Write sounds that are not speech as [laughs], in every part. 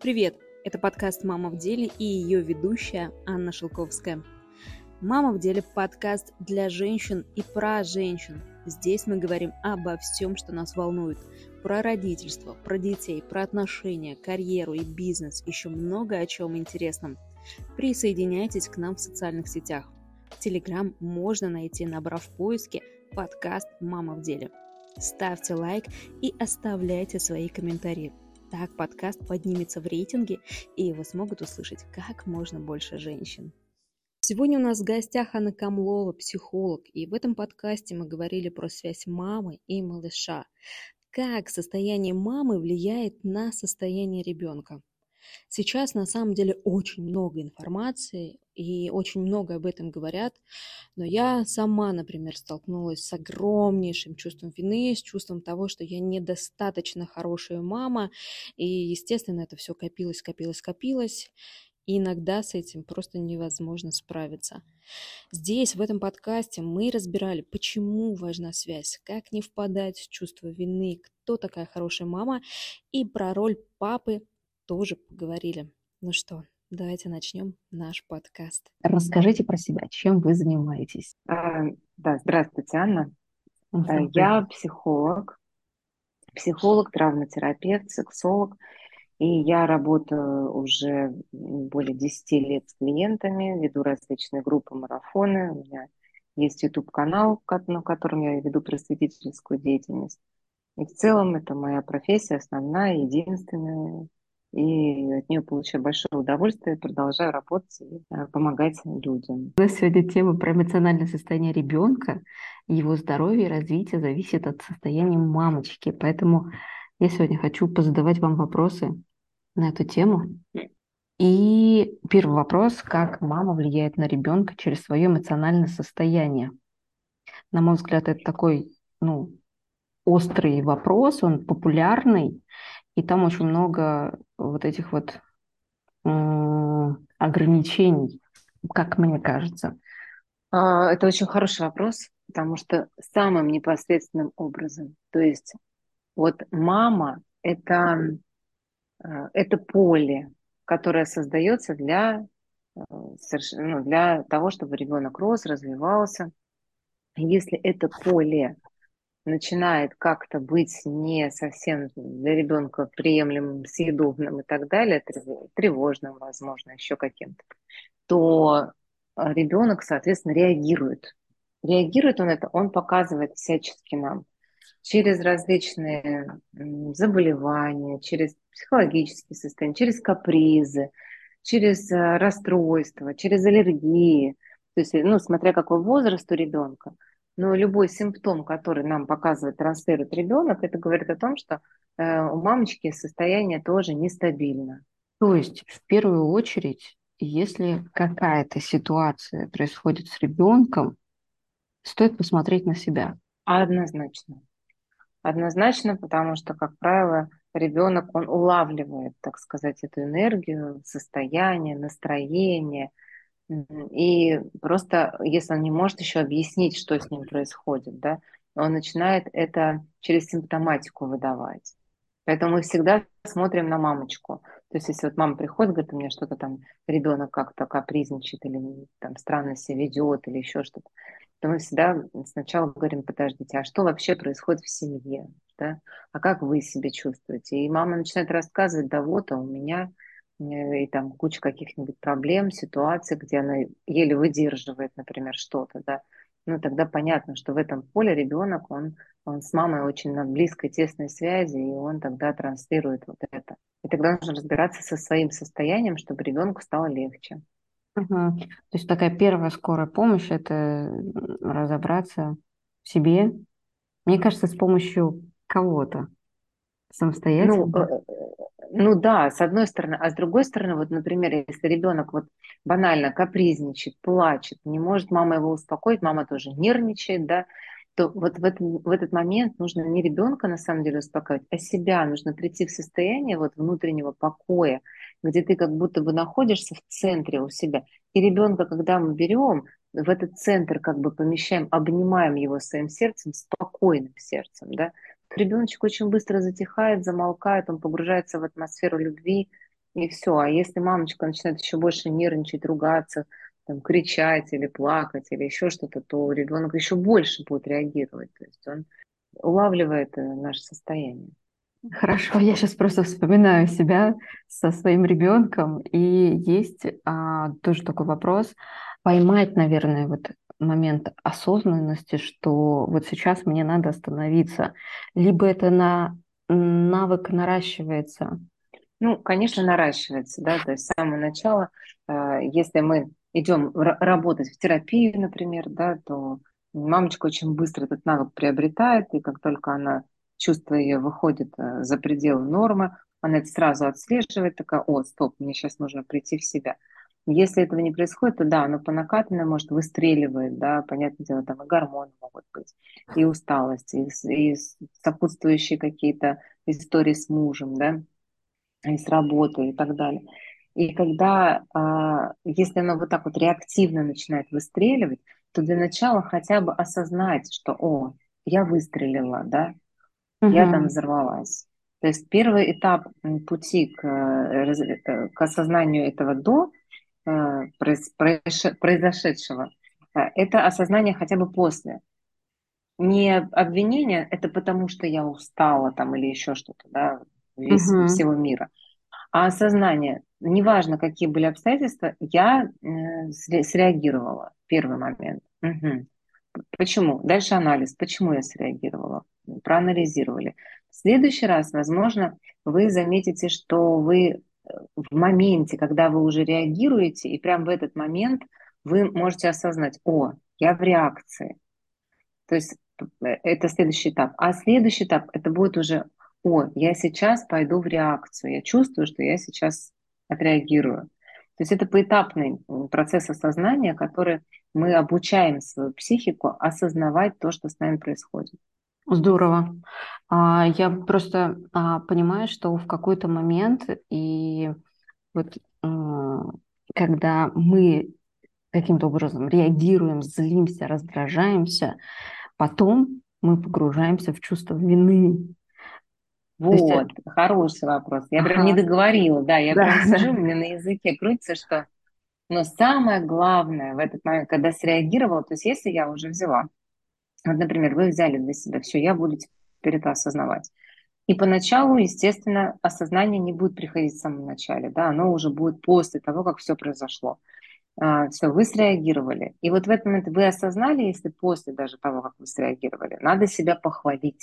Привет! Это подкаст «Мама в деле» и ее ведущая Анна Шелковская. «Мама в деле» – подкаст для женщин и про женщин. Здесь мы говорим обо всем, что нас волнует. Про родительство, про детей, про отношения, карьеру и бизнес, еще много о чем интересном. Присоединяйтесь к нам в социальных сетях. Телеграм можно найти, набрав в поиске подкаст «Мама в деле». Ставьте лайк и оставляйте свои комментарии. Так подкаст поднимется в рейтинге, и его смогут услышать как можно больше женщин. Сегодня у нас в гостях Анна Камлова, психолог, и в этом подкасте мы говорили про связь мамы и малыша. Как состояние мамы влияет на состояние ребенка. Сейчас на самом деле очень много информации, и очень много об этом говорят, но я сама, например, столкнулась с огромнейшим чувством вины, с чувством того, что я недостаточно хорошая мама, и, естественно, это все копилось, копилось, копилось, и иногда с этим просто невозможно справиться. Здесь, в этом подкасте, мы разбирали, почему важна связь, как не впадать в чувство вины, кто такая хорошая мама, и про роль папы тоже поговорили. Ну что, давайте начнем наш подкаст. Расскажите про себя, чем вы занимаетесь? А, да, здравствуйте, Анна. Здравствуйте. Я психолог, психолог, травматерапевт, сексолог. И я работаю уже более 10 лет с клиентами, веду различные группы, марафоны. У меня есть YouTube-канал, на котором я веду просветительскую деятельность. И в целом это моя профессия основная, единственная, и от нее получаю большое удовольствие, продолжаю работать и э, помогать людям. У нас сегодня тема про эмоциональное состояние ребенка, его здоровье и развитие зависит от состояния мамочки, поэтому я сегодня хочу позадавать вам вопросы на эту тему. И первый вопрос, как мама влияет на ребенка через свое эмоциональное состояние. На мой взгляд, это такой, ну, острый вопрос, он популярный, и там очень много вот этих вот ограничений, как мне кажется. А, это очень хороший вопрос, потому что самым непосредственным образом, то есть вот мама это, а, это поле, которое создается для, а, ну, для того, чтобы ребенок рос, развивался. Если это поле начинает как-то быть не совсем для ребенка приемлемым, съедобным и так далее, тревожным, возможно, еще каким-то, то а, ребенок, соответственно, реагирует. Реагирует он это, он показывает всячески нам через различные заболевания, через психологические состояния, через капризы, через а, расстройства, через аллергии. То есть, ну, смотря какой возраст у ребенка – но любой симптом, который нам показывает, транслирует ребенок, это говорит о том, что э, у мамочки состояние тоже нестабильно. То есть в первую очередь, если какая-то ситуация происходит с ребенком, стоит посмотреть на себя. Однозначно. Однозначно, потому что, как правило, ребенок, он улавливает, так сказать, эту энергию, состояние, настроение, и просто, если он не может еще объяснить, что с ним происходит, да, он начинает это через симптоматику выдавать. Поэтому мы всегда смотрим на мамочку. То есть, если вот мама приходит, говорит, у меня что-то там, ребенок как-то капризничает или там странно себя ведет или еще что-то, то мы всегда сначала говорим, подождите, а что вообще происходит в семье? Да? А как вы себя чувствуете? И мама начинает рассказывать, да вот, а у меня и там куча каких-нибудь проблем, ситуаций, где она еле выдерживает, например, что-то, да, ну тогда понятно, что в этом поле ребенок, он, он с мамой очень на близкой, тесной связи, и он тогда транслирует вот это. И тогда нужно разбираться со своим состоянием, чтобы ребенку стало легче. Угу. То есть такая первая скорая помощь – это разобраться в себе. Мне кажется, с помощью кого-то самостоятельно. Ну, э, ну да, с одной стороны, а с другой стороны, вот, например, если ребенок вот банально капризничает, плачет, не может мама его успокоить, мама тоже нервничает, да, то вот в этот, в этот момент нужно не ребенка на самом деле успокаивать, а себя. Нужно прийти в состояние вот внутреннего покоя, где ты как будто бы находишься в центре у себя. И ребенка, когда мы берем, в этот центр как бы помещаем, обнимаем его своим сердцем, спокойным сердцем, да, ребеночек очень быстро затихает, замолкает, он погружается в атмосферу любви, и все. А если мамочка начинает еще больше нервничать, ругаться, там, кричать или плакать или еще что-то, то ребенок еще больше будет реагировать. То есть он улавливает э, наше состояние. Хорошо, я сейчас просто вспоминаю себя со своим ребенком, и есть а, тоже такой вопрос, поймать, наверное, вот момент осознанности, что вот сейчас мне надо остановиться, либо это на навык наращивается? Ну, конечно, наращивается, да, то есть с самого начала, э, если мы идем работать в терапию, например, да, то мамочка очень быстро этот навык приобретает, и как только она чувство ее выходит э, за пределы нормы, она это сразу отслеживает, такая, о, стоп, мне сейчас нужно прийти в себя. Если этого не происходит, то да, оно по накатанной может выстреливает, да, понятное дело, там и гормоны могут быть, и усталость, и, и сопутствующие какие-то истории с мужем, да, и с работой и так далее. И когда, а, если оно вот так вот реактивно начинает выстреливать, то для начала хотя бы осознать, что, о, я выстрелила, да, угу. я там взорвалась. То есть первый этап пути к, э, э, к осознанию этого до произошедшего, это осознание хотя бы после. Не обвинение, это потому что я устала там или еще что-то, да, весь, угу. всего мира. А осознание, неважно, какие были обстоятельства, я среагировала. Первый момент. Угу. Почему? Дальше анализ. Почему я среагировала? Проанализировали. В следующий раз, возможно, вы заметите, что вы э, в моменте, когда вы уже реагируете, и прямо в этот момент вы можете осознать, о, я в реакции. То есть э, это следующий этап. А следующий этап, это будет уже, о, я сейчас пойду в реакцию, я чувствую, что я сейчас отреагирую. То есть это поэтапный процесс осознания, который мы обучаем свою психику осознавать то, что с нами происходит. Здорово. А, я просто а, понимаю, что в какой-то момент и вот когда мы каким-то образом реагируем, злимся, раздражаемся, потом мы погружаемся в чувство вины. Вот, есть... хороший вопрос. Я ага. прям не договорила, да, я да. прям сижу, у меня на языке крутится, что... Но самое главное в этот момент, когда среагировала, то есть если я уже взяла, вот, например, вы взяли для себя, все, я буду теперь это осознавать. И поначалу, естественно, осознание не будет приходить в самом начале, да, оно уже будет после того, как все произошло. А, все, вы среагировали. И вот в этот момент вы осознали, если после даже того, как вы среагировали, надо себя похвалить.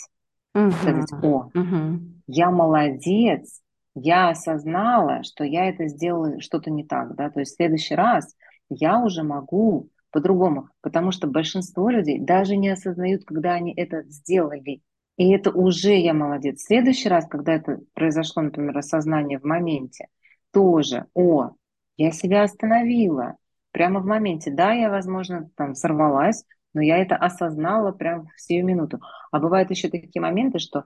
Угу. Сказать, о, угу. я молодец, я осознала, что я это сделала что-то не так, да, то есть в следующий раз я уже могу по-другому, потому что большинство людей даже не осознают, когда они это сделали. И это уже я молодец. В следующий раз, когда это произошло, например, осознание в моменте, тоже, о, я себя остановила прямо в моменте. Да, я, возможно, там сорвалась, но я это осознала прямо в сию минуту. А бывают еще такие моменты, что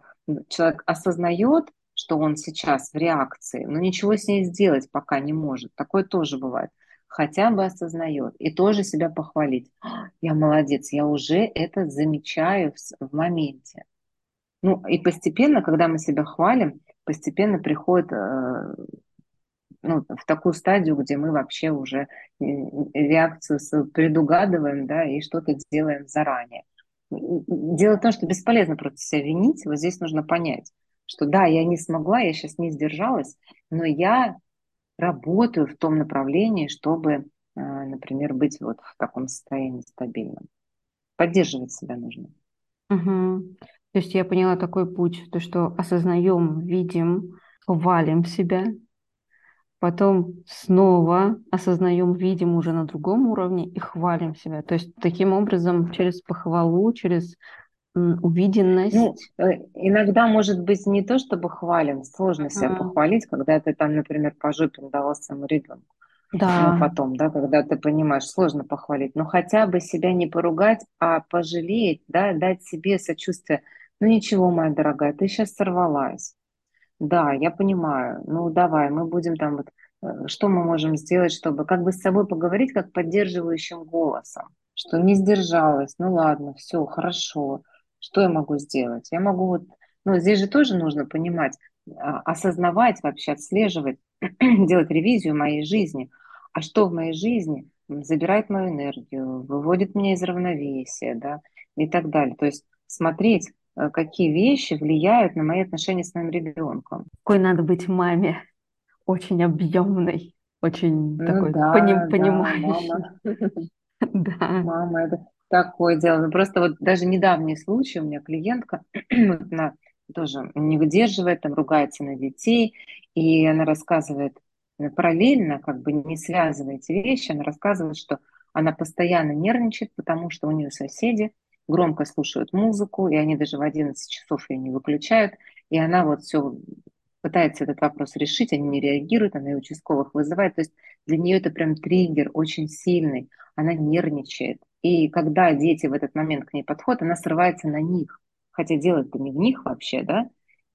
человек осознает, что он сейчас в реакции, но ничего с ней сделать пока не может. Такое тоже бывает. Хотя бы осознает и тоже себя похвалить. Я молодец, я уже это замечаю в, в моменте. Ну и постепенно, когда мы себя хвалим, постепенно приходит э, ну, в такую стадию, где мы вообще уже реакцию предугадываем, да, и что-то делаем заранее. Дело в том, что бесполезно просто себя винить, вот здесь нужно понять, что да, я не смогла, я сейчас не сдержалась, но я работаю в том направлении, чтобы, э, например, быть вот в таком состоянии стабильном. Поддерживать себя нужно. Угу. То есть я поняла такой путь, то что осознаем, видим, хвалим себя, потом снова осознаем, видим уже на другом уровне и хвалим себя. То есть таким образом через похвалу, через увиденность. Ну, э, иногда может быть не то, чтобы хвалим, сложно себя mm. похвалить, когда ты там, например, по жопе давал своему ребенку. Да. Ну, потом, да, когда ты понимаешь, сложно похвалить. Но хотя бы себя не поругать, а пожалеть, да, дать себе сочувствие. Ну ничего, моя дорогая, ты сейчас сорвалась. Да, я понимаю. Ну, давай, мы будем там вот, э, что мы можем сделать, чтобы как бы с собой поговорить как поддерживающим голосом, что не сдержалась, ну ладно, все, хорошо, что я могу сделать? Я могу вот Но здесь же тоже нужно понимать, а, осознавать вообще, отслеживать, [clears throat] делать ревизию моей жизни. А что в моей жизни забирает мою энергию, выводит меня из равновесия, да, и так далее. То есть смотреть, э, какие вещи влияют на мои отношения с моим ребенком. Какой надо быть маме? Очень объемной, очень Ну такой да, поним- да, понимающей. мама. [laughs] Да. Мама, это такое дело. Ну, просто вот даже недавний случай, у меня клиентка, [clears throat] она тоже не выдерживает, там ругается на детей, и она рассказывает э, параллельно, как бы не связывая эти вещи, она рассказывает, что она постоянно нервничает, потому что у нее соседи громко слушают музыку, и они даже в 11 часов ее не выключают, и она вот все пытается этот вопрос решить, они не реагируют, она и участковых вызывает, то есть для нее это прям триггер очень сильный, она нервничает. И когда дети в этот момент к ней подходят, она срывается на них. Хотя дело-то не в них вообще, да?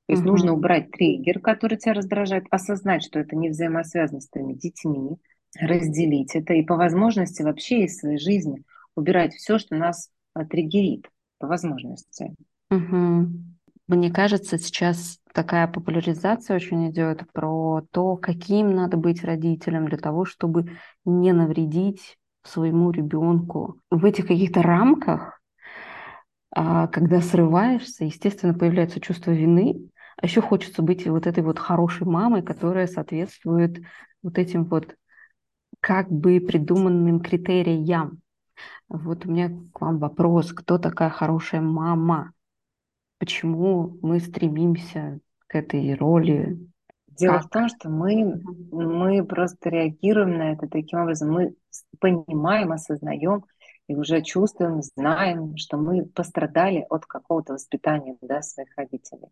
То есть нужно Мгм. убрать триггер, который тебя раздражает, осознать, что это не взаимосвязано с твоими детьми, разделить это и по возможности вообще из своей жизни убирать все, что нас а, триггерит, по возможности. Мгм. Мне кажется, сейчас такая популяризация очень идет про то, каким надо быть родителем для того, чтобы не навредить своему ребенку. В этих каких-то рамках, а, когда срываешься, естественно, появляется чувство вины, а еще хочется быть вот этой вот хорошей мамой, которая соответствует вот этим вот как бы придуманным критериям. Вот у меня к вам вопрос, кто такая хорошая мама? Почему мы стремимся к этой роли? Дело в Как? том, что мы, мы просто реагируем на это таким образом. Мы понимаем, осознаем и уже чувствуем, знаем, что мы пострадали от какого-то воспитания да, своих родителей.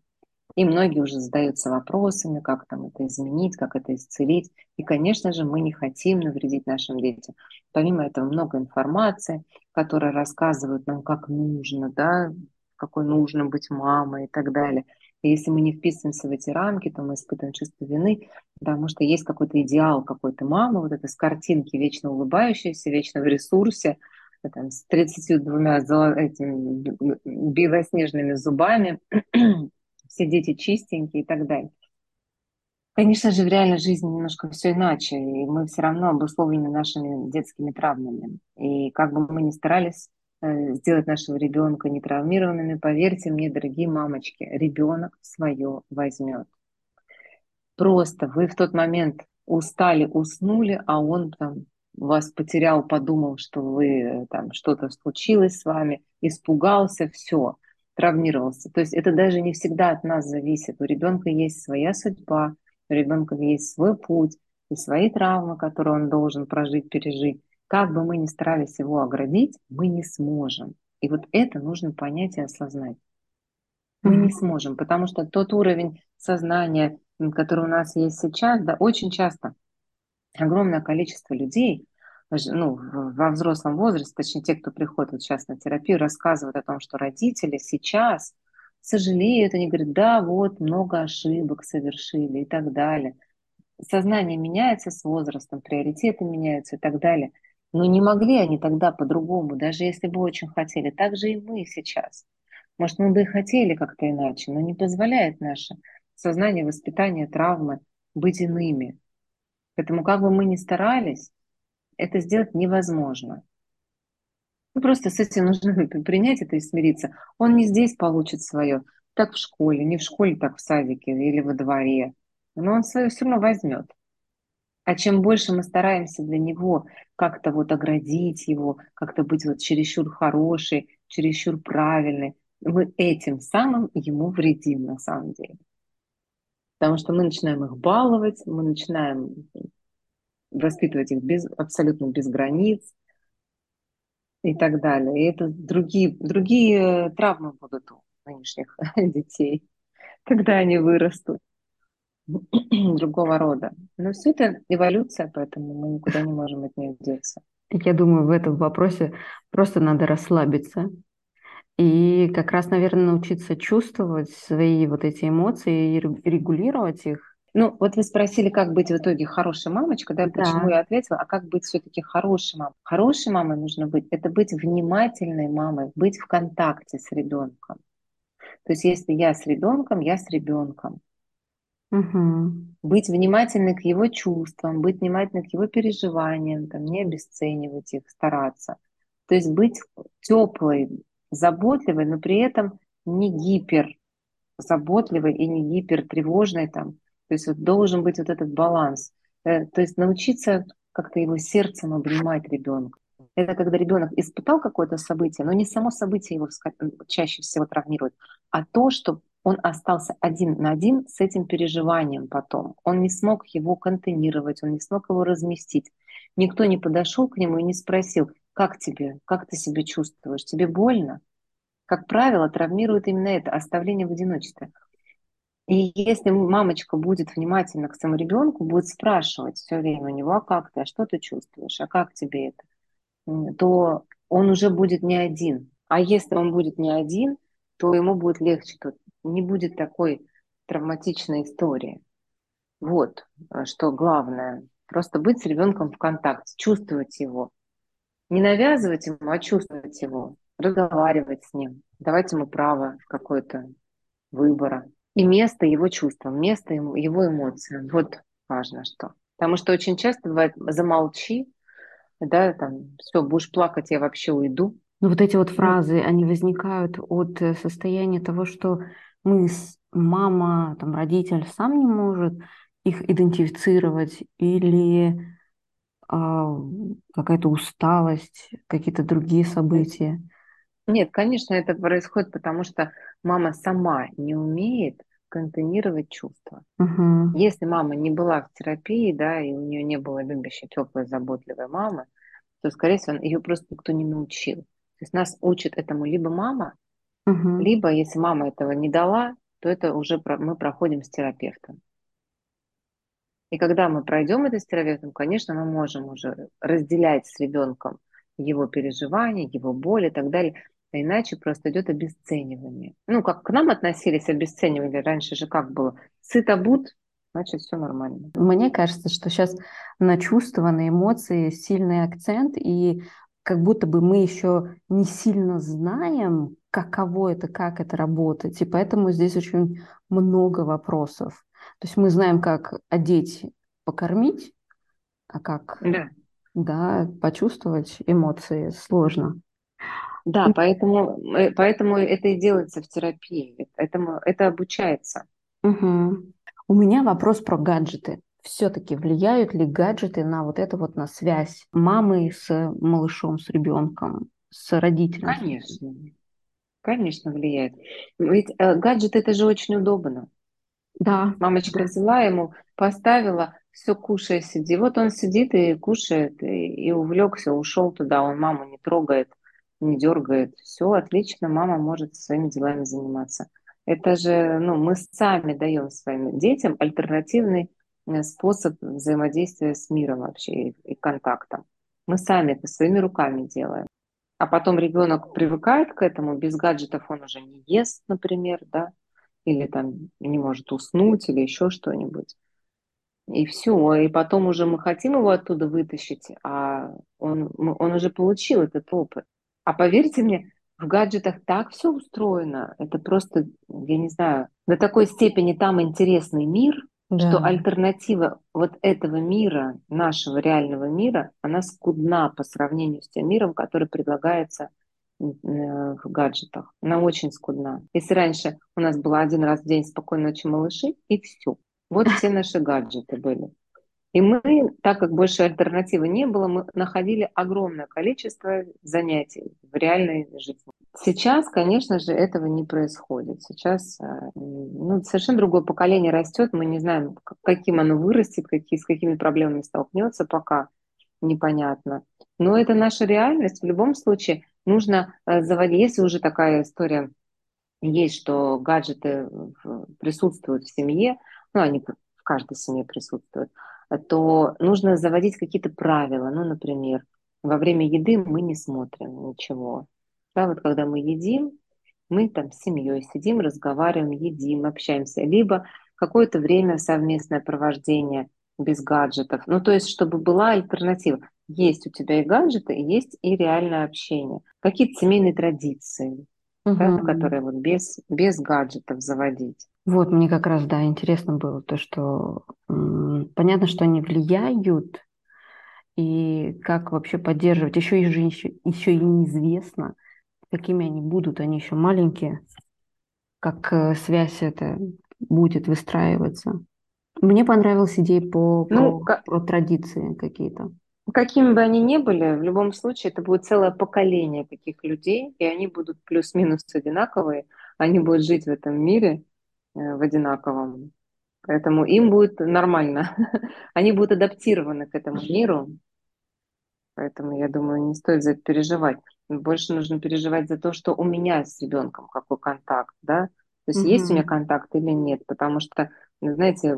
И многие уже задаются вопросами, как там это изменить, как это исцелить. И, конечно же, мы не хотим навредить нашим детям. Помимо этого, много информации, которая рассказывает нам, как нужно, да, какой нужно быть мамой и так далее. И если мы не вписываемся в эти рамки, то мы испытываем чувство вины, потому что есть какой-то идеал какой-то мамы, вот это с картинки вечно улыбающейся, вечно в ресурсе, э, там, с 32 золо- этими белоснежными зубами, [clears throat] все дети чистенькие и так далее. Конечно же, в реальной жизни немножко все иначе, и мы все равно обусловлены нашими детскими травмами. И как бы мы ни старались сделать нашего ребенка нетравмированными, поверьте мне, дорогие мамочки, ребенок свое возьмет. Просто вы в тот момент устали, уснули, а он там вас потерял, подумал, что вы э, там что-то случилось с вами, испугался, все, травмировался. То есть это даже не всегда от нас зависит. У ребенка есть своя судьба, у ребенка есть свой путь и свои травмы, которые он должен прожить, пережить. Как бы мы ни старались его оградить, мы не сможем. И вот это нужно понять и осознать. Мы не сможем, потому что тот уровень сознания, который у нас есть сейчас, да, очень часто огромное количество людей, ну, во взрослом возрасте, точнее, те, кто приходит вот сейчас на терапию, рассказывают о том, что родители сейчас сожалеют, они говорят, да, вот, много ошибок совершили и так далее. Сознание меняется с возрастом, приоритеты меняются и так далее. Но не могли они тогда по-другому, даже если бы очень хотели. Так же и мы сейчас. Может, мы бы и хотели как-то иначе, но не позволяет наше сознание, воспитание, травмы быть иными. Поэтому как бы мы ни старались, это сделать невозможно. Ну, просто с этим нужно [laughs] принять это и смириться. Он не здесь получит свое, так в школе, не в школе, так в садике или во дворе. Но он свое все равно возьмет. А чем больше мы стараемся для него как-то вот оградить его, как-то быть вот чересчур хороший, чересчур правильный, мы этим самым ему вредим на самом деле. Потому что мы начинаем их баловать, мы начинаем воспитывать их без, абсолютно без границ и так далее. И это другие, другие травмы будут у нынешних [laughs] детей, когда они вырастут [clears throat] другого рода. Но все это эволюция, поэтому мы никуда не можем от нее деться. Я думаю, в этом вопросе просто надо расслабиться и как раз, наверное, научиться чувствовать свои вот эти эмоции и регу- регулировать их. Ну, вот вы спросили, как быть в итоге хорошей мамочкой, да, почему Да. я ответила, а как быть все-таки хорошей мамой? Хорошей мамой нужно быть, это быть внимательной мамой, быть в контакте с ребенком. То есть если я с ребенком, я с ребенком. Угу. Быть внимательной к его чувствам, быть внимательной к его переживаниям, там, не обесценивать их, стараться. То есть быть теплой, заботливой, но при этом не гипер заботливой и не гипер тревожной там. То есть вот должен быть вот этот баланс. Э, то есть научиться как-то его сердцем обнимать ребенка. Это когда ребенок испытал какое-то событие, но не само событие его чаще всего травмирует, а то, что он остался один на один с этим переживанием потом. Он не смог его контейнировать, он не смог его разместить. Никто не подошел к нему и не спросил, как тебе, как ты себя чувствуешь, тебе больно? Как правило, травмирует именно это, оставление в одиночестве. И если мамочка будет внимательна к своему ребенку, будет спрашивать все время у него, а как ты, а что ты чувствуешь, а как тебе это, то он уже будет не один. А если он будет не один, то ему будет легче, то не будет такой травматичной истории. Вот э, что главное. Просто быть с ребенком в контакте, чувствовать его. Не навязывать ему, а чувствовать его, разговаривать с ним, давать ему право какое-то выбора. И место его чувствам, место его эмоциям. Вот важно что. Потому что очень часто бывает замолчи, да, там, все, будешь плакать, я вообще уйду. Ну, вот эти вот фразы, они возникают от э, состояния того, что мы, мама, там, родитель сам не может их идентифицировать или а, какая-то усталость, какие-то другие события. Нет, конечно, это происходит, потому что мама сама не умеет контейнировать чувства. Угу. Если мама не была в терапии, да, и у нее не было любящей, теплой, заботливой мамы, то, скорее всего, ее просто никто не научил. То есть нас учит этому либо мама, угу. либо, если мама этого не дала, то это уже мы проходим с терапевтом. И когда мы пройдем это с терапевтом, конечно, мы можем уже разделять с ребенком его переживания, его боли и так далее. А иначе просто идет обесценивание. Ну, как к нам относились, обесценивали раньше же как было? Сыто буд, значит, все нормально. Мне кажется, что сейчас на чувства, на эмоции сильный акцент, и как будто бы мы еще не сильно знаем, каково это, как это работает. И поэтому здесь очень много вопросов. То есть мы знаем, как одеть, покормить, а как да. Да, почувствовать эмоции сложно. Да, поэтому, э, поэтому это и делается в терапии. Этому, это обучается. Угу. У меня вопрос про гаджеты. Все-таки влияют ли гаджеты на вот это вот на связь мамы с малышом, с ребенком, с родителем? Конечно. Конечно, влияет. Ведь э, гаджет это же очень удобно. Да. Мамочка да. взяла ему, поставила, все кушай, сиди. Вот он сидит и кушает, и, и увлекся, ушел туда, он маму не трогает не дергает. Все отлично, мама может своими делами заниматься. Это же, ну, мы сами даем своим детям альтернативный способ взаимодействия с миром вообще и, и контактом. Мы сами это своими руками делаем. А потом ребенок привыкает к этому, без гаджетов он уже не ест, например, да, или там не может уснуть, или еще что-нибудь. И все. И потом уже мы хотим его оттуда вытащить, а он, он уже получил этот опыт. А поверьте мне, в гаджетах так все устроено. Это просто, я не знаю, до такой степени там интересный мир, да. что альтернатива вот этого мира, нашего реального мира, она скудна по сравнению с тем миром, который предлагается э, в гаджетах. Она очень скудна. Если раньше у нас было один раз в день спокойной ночи малыши, и все. Вот все наши гаджеты были. И мы, так как больше альтернативы не было, мы находили огромное количество занятий в реальной жизни. Сейчас, конечно же, этого не происходит. Сейчас э, ну, совершенно другое поколение растет, мы не знаем, каким оно вырастет, какие, с какими проблемами столкнется, пока непонятно. Но это наша реальность. В любом случае нужно э, заводить, если уже такая история есть, что гаджеты присутствуют в семье, ну, они в каждой семье присутствуют, то нужно заводить какие-то правила. Ну, например, во время еды мы не смотрим ничего. Да, вот когда мы едим, мы там с семьей сидим, разговариваем, едим, общаемся. Либо какое-то время совместное провождение без гаджетов. Ну, то есть, чтобы была альтернатива. Есть у тебя и гаджеты, есть и реальное общение. Какие-то семейные традиции. угу. да, которые вот без, без гаджетов заводить. Вот, мне как раз, да, интересно было то, что м, понятно, что они влияют, и как вообще поддерживать. Еще и же еще, еще и неизвестно, какими они будут, они еще маленькие, как э, связь это будет выстраиваться. Мне понравилась идея по, ну, про, как... про традиции какие-то. Какими бы они ни были, в любом случае это будет целое поколение таких людей, и они будут плюс-минус одинаковые, они будут жить в этом мире э, в одинаковом. Поэтому им будет нормально. [laughs] Они будут адаптированы к этому миру. Поэтому я думаю, не стоит за это переживать. Больше нужно переживать за то, что у меня с ребенком какой контакт, да? То есть угу. есть у меня контакт или нет, потому что, знаете,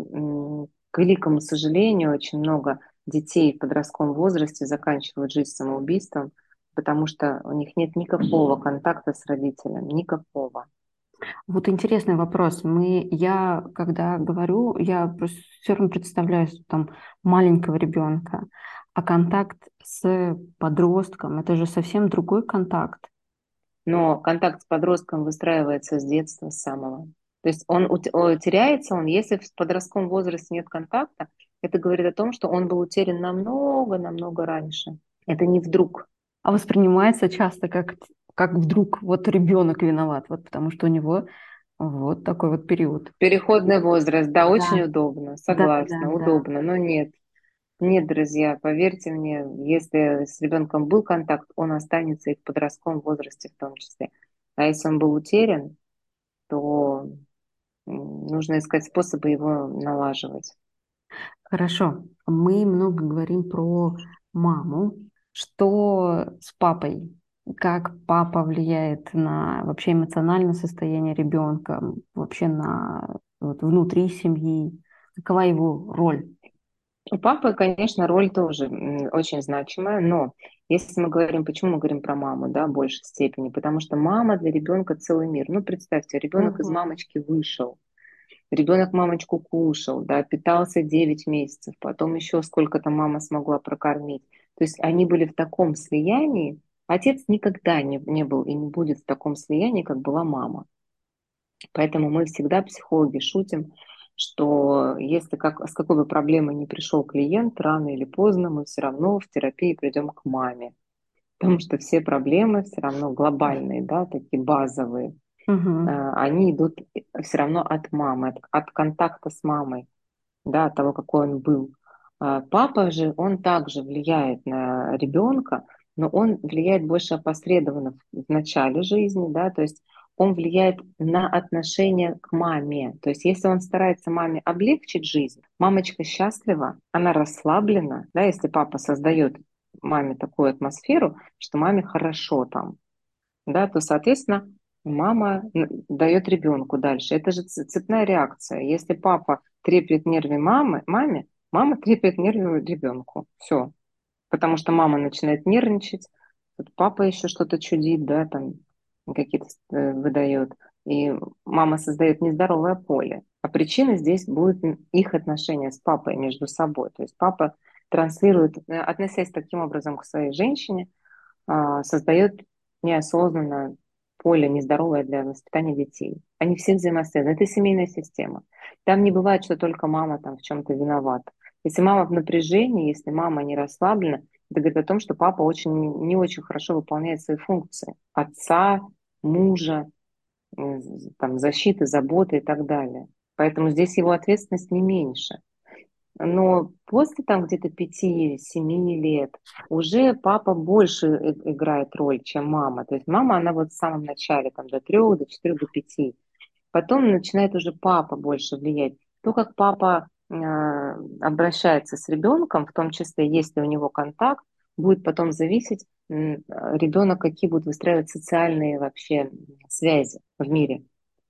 к великому сожалению, очень много детей в подростковом возрасте заканчивают жизнь самоубийством, потому что у них нет никакого контакта с родителем, никакого. Вот интересный вопрос. Мы, я, когда говорю, я все равно представляю там маленького ребенка, а контакт с подростком – это же совсем другой контакт. Но контакт с подростком выстраивается с детства, с самого. То есть он теряется, он, если в подростковом возрасте нет контакта, это говорит о том, что он был утерян намного-намного раньше. Это не вдруг. А воспринимается часто как, как вдруг вот ребенок виноват, вот потому что у него вот такой вот период. Переходный возраст, да, да. очень удобно, согласна, да, да, удобно, да. но нет. Нет, друзья, поверьте мне, если с ребенком был контакт, он останется и в подростковом возрасте в том числе. А если он был утерян, то нужно искать способы его налаживать. Хорошо. Мы много говорим про маму. Что с папой? Как папа влияет на вообще эмоциональное состояние ребенка, вообще на вот, внутри семьи? Какова его роль? У папы, конечно, роль тоже очень значимая, но если мы говорим, почему мы говорим про маму, да, в большей степени, потому что мама для ребенка целый мир. Ну, представьте, ребенок угу. из мамочки вышел, Ребенок мамочку кушал, да, питался 9 месяцев, потом еще сколько-то мама смогла прокормить. То есть они были в таком слиянии, отец никогда не, не был и не будет в таком слиянии, как была мама. Поэтому мы всегда, психологи, шутим, что если как, с какой бы проблемой не пришел клиент, рано или поздно мы все равно в терапии придем к маме. Потому что все проблемы все равно глобальные, да, такие базовые угу. они идут все равно от мамы, от, от контакта с мамой, да, от того, какой он был. А папа же, он также влияет на ребенка, но он влияет больше опосредованно в начале жизни, да, то есть он влияет на отношение к маме. То есть если он старается маме облегчить жизнь, мамочка счастлива, она расслаблена, да, если папа создает маме такую атмосферу, что маме хорошо там, да, то, соответственно, мама дает ребенку дальше. Это же цепная реакция. Если папа треплет нервы мамы, маме, мама треплет нервы ребенку. Все. Потому что мама начинает нервничать, папа еще что-то чудит, да, там какие-то э, выдает. И мама создает нездоровое поле. А причина здесь будет их отношения с папой между собой. То есть папа транслирует, э, относясь таким образом к своей женщине, а, создает неосознанно поле нездоровое для воспитания детей. Они все взаимосвязаны. Это семейная система. Там не бывает, что только мама там в чем-то виновата. Если мама в напряжении, если мама не расслаблена, это говорит о том, что папа очень, не очень хорошо выполняет свои функции. Отца, мужа, там, защиты, заботы и так далее. Поэтому здесь его ответственность не меньше. Но после там где-то 5-7 лет уже папа больше играет роль, чем мама. То есть мама, она вот в самом начале, там до 3, до 4, до 5. Потом начинает уже папа больше влиять. То, как папа э, обращается с ребенком, в том числе, если у него контакт, будет потом зависеть ребенок, какие будут выстраивать социальные вообще связи в мире.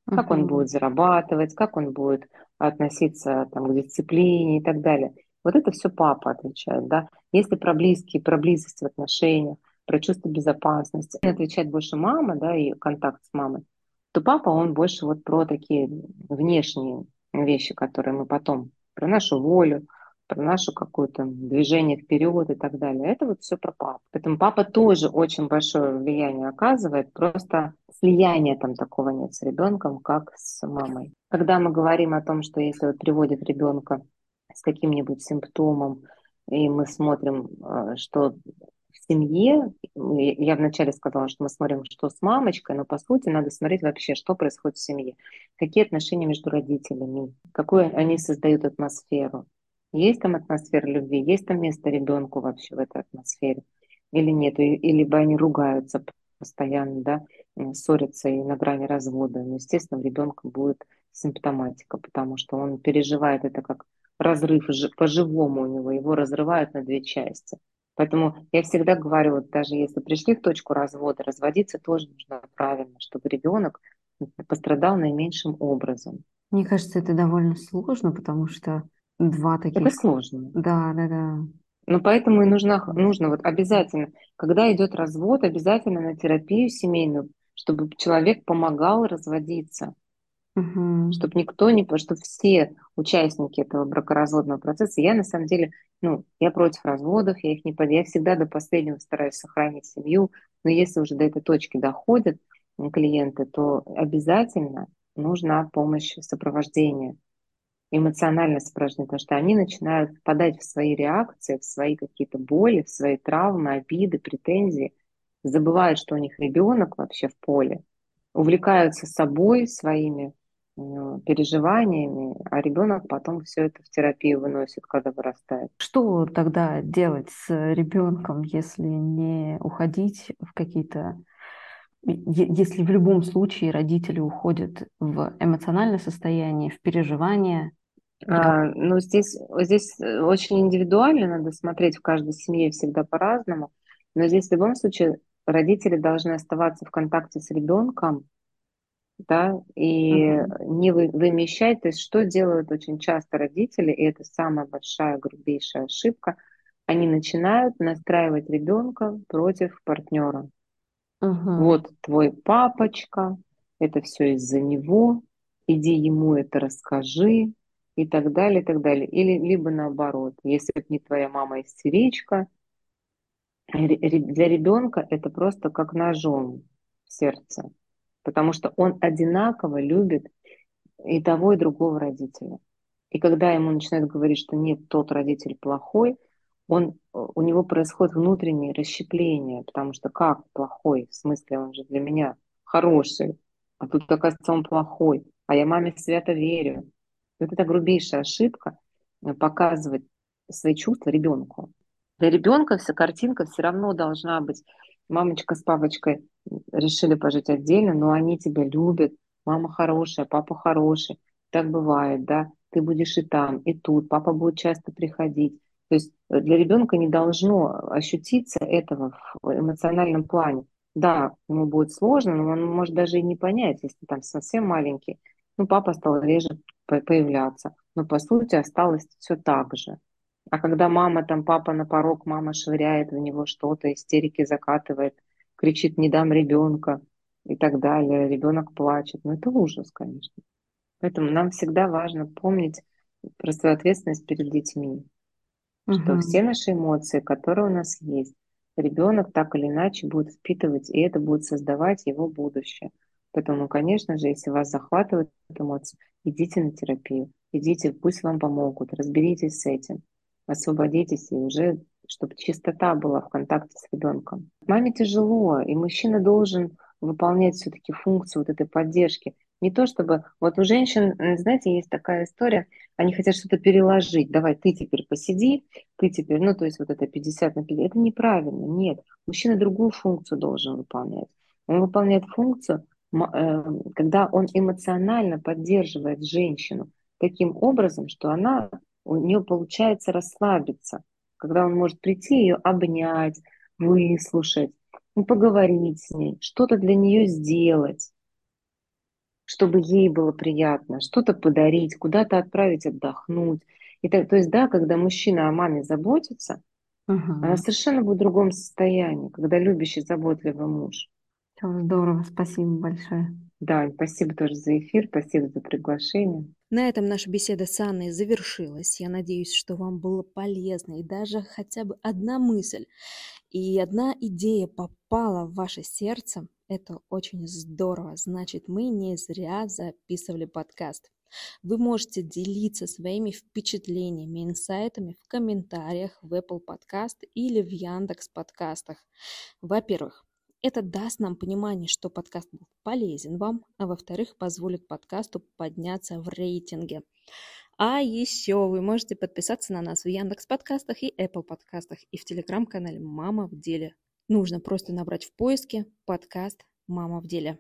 Как uh-huh. он будет зарабатывать, как он будет относиться там, к дисциплине и так далее. Вот это все папа отвечает, да. Если про близкие, про близость в отношениях, про чувство безопасности, отвечает больше мама, да, и контакт с мамой, то папа, он больше вот про такие внешние вещи, которые мы потом, про нашу волю, про наше какое-то движение вперед и так далее. Это вот все про папу. Поэтому папа тоже очень большое влияние оказывает. Просто слияния там такого нет с ребенком, как с мамой. Когда мы говорим о том, что если вот приводит ребенка с каким-нибудь симптомом, и мы смотрим, э, что в семье, я вначале сказала, что мы смотрим, что с мамочкой, но по сути надо смотреть вообще, что происходит в семье, какие отношения между родителями, какую они создают атмосферу. Есть там атмосфера любви, есть там место ребенку вообще в этой атмосфере или нет, и, либо они ругаются постоянно, да, ссорятся и на грани развода. Но, естественно, у ребенка будет симптоматика, потому что он переживает это как разрыв по-живому у него, его разрывают на две части. Поэтому я всегда говорю, вот даже если пришли в точку развода, разводиться тоже нужно правильно, чтобы ребенок пострадал наименьшим образом. Мне кажется, это довольно сложно, потому что два таких... Это сложно. Да, да, да. Ну, поэтому и нужно, нужно вот обязательно, когда идет развод, обязательно на терапию семейную, чтобы человек помогал разводиться. Угу. Чтобы никто не... Чтобы все участники этого бракоразводного процесса... Я, на самом деле, ну, я против разводов, я их не... Я всегда до последнего стараюсь сохранить семью, но если уже до этой точки доходят клиенты, то обязательно нужна помощь сопровождения эмоционально сопровождение, потому что они начинают впадать в свои реакции, в свои какие-то боли, в свои травмы, обиды, претензии, забывают, что у них ребенок вообще в поле, увлекаются собой, своими э, переживаниями, а ребенок потом все это в терапию выносит, когда вырастает. Что тогда делать с ребенком, если не уходить в какие-то если в любом случае родители уходят в эмоциональное состояние, в переживание, а, ну, здесь, здесь э, очень индивидуально, надо смотреть в каждой семье всегда по-разному. Но здесь в любом случае родители должны оставаться в контакте с ребенком, да, и uh-huh. не вы, вымещать. То есть что делают очень часто родители, и это самая большая, грубейшая ошибка, они начинают настраивать ребенка против партнера. Uh-huh. Вот твой папочка, это все из-за него, иди ему это расскажи, и так далее, и так далее. Или либо наоборот, если это не твоя мама истеричка, для ребенка это просто как ножом в сердце, потому что он одинаково любит и того, и другого родителя. И когда ему начинают говорить, что нет, тот родитель плохой, он, у него происходит внутреннее расщепление, потому что как плохой, в смысле он же для меня хороший, а тут, оказывается, он плохой, а я маме свято верю, вот это грубейшая ошибка э, показывать свои чувства ребенку. Для ребенка вся картинка все равно должна быть. Мамочка с папочкой решили пожить отдельно, но они тебя любят. Мама хорошая, папа хороший. Так бывает, да. Ты будешь и там, и тут. Папа будет часто приходить. То есть для ребенка не должно ощутиться этого в эмоциональном плане. Да, ему будет сложно, но он может даже и не понять, если там совсем маленький. Ну, папа стал реже появляться. Но по сути осталось все так же. А когда мама, там папа на порог, мама швыряет в него что-то, истерики закатывает, кричит «не дам ребенка» и так далее, ребенок плачет. Ну это ужас, конечно. Поэтому нам всегда важно помнить про свою ответственность перед детьми. Угу. Что все наши эмоции, которые у нас есть, ребенок так или иначе будет впитывать, и это будет создавать его будущее. Поэтому, конечно же, если вас захватывают эмоции, идите на терапию, идите, пусть вам помогут, разберитесь с этим, освободитесь и уже, чтобы чистота была в контакте с ребенком. Маме тяжело, и мужчина должен выполнять все-таки функцию вот этой поддержки. Не то чтобы... Вот у женщин, знаете, есть такая история, они хотят что-то переложить. Давай, ты теперь посиди, ты теперь... Ну, то есть вот это 50 на 50. Это неправильно, нет. Мужчина другую функцию должен выполнять. Он выполняет функцию Эм, когда он эмоционально поддерживает женщину таким образом, что она, у нее получается расслабиться, когда он может прийти ее обнять, выслушать, ну, поговорить с ней, что-то для нее сделать, чтобы ей было приятно, что-то подарить, куда-то отправить отдохнуть. И так, то есть, да, когда мужчина о маме заботится, угу. она совершенно будет в другом состоянии, когда любящий, заботливый муж. Здорово, спасибо большое. Да, спасибо тоже за эфир, спасибо за приглашение. На этом наша беседа с Анной завершилась. Я надеюсь, что вам было полезно и даже хотя бы одна мысль и одна идея попала в ваше сердце, Это очень здорово. Значит, мы не зря записывали подкаст. Вы можете делиться своими впечатлениями, инсайтами в комментариях в Apple Podcast или в Яндекс подкастах. Во-первых, это даст нам понимание, что подкаст был полезен вам, а во-вторых, позволит подкасту подняться в рейтинге. А еще вы можете подписаться на нас в Яндекс подкастах и Apple подкастах и в телеграм-канале «Мама в деле». Нужно просто набрать в поиске подкаст «Мама в деле».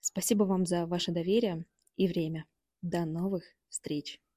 Спасибо вам за ваше доверие и время. До новых встреч!